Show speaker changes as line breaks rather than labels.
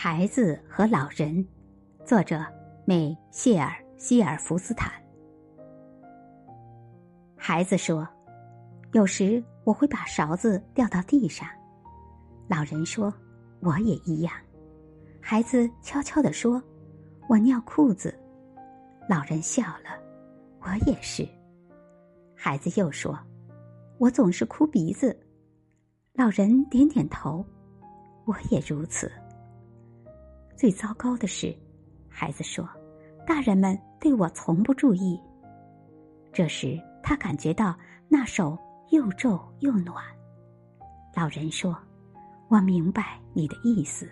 孩子和老人，作者美谢尔希尔福斯坦。孩子说：“有时我会把勺子掉到地上。”老人说：“我也一样。”孩子悄悄地说：“我尿裤子。”老人笑了：“我也是。”孩子又说：“我总是哭鼻子。”老人点点头：“我也如此。”最糟糕的是，孩子说：“大人们对我从不注意。”这时，他感觉到那手又皱又暖。老人说：“我明白你的意思。”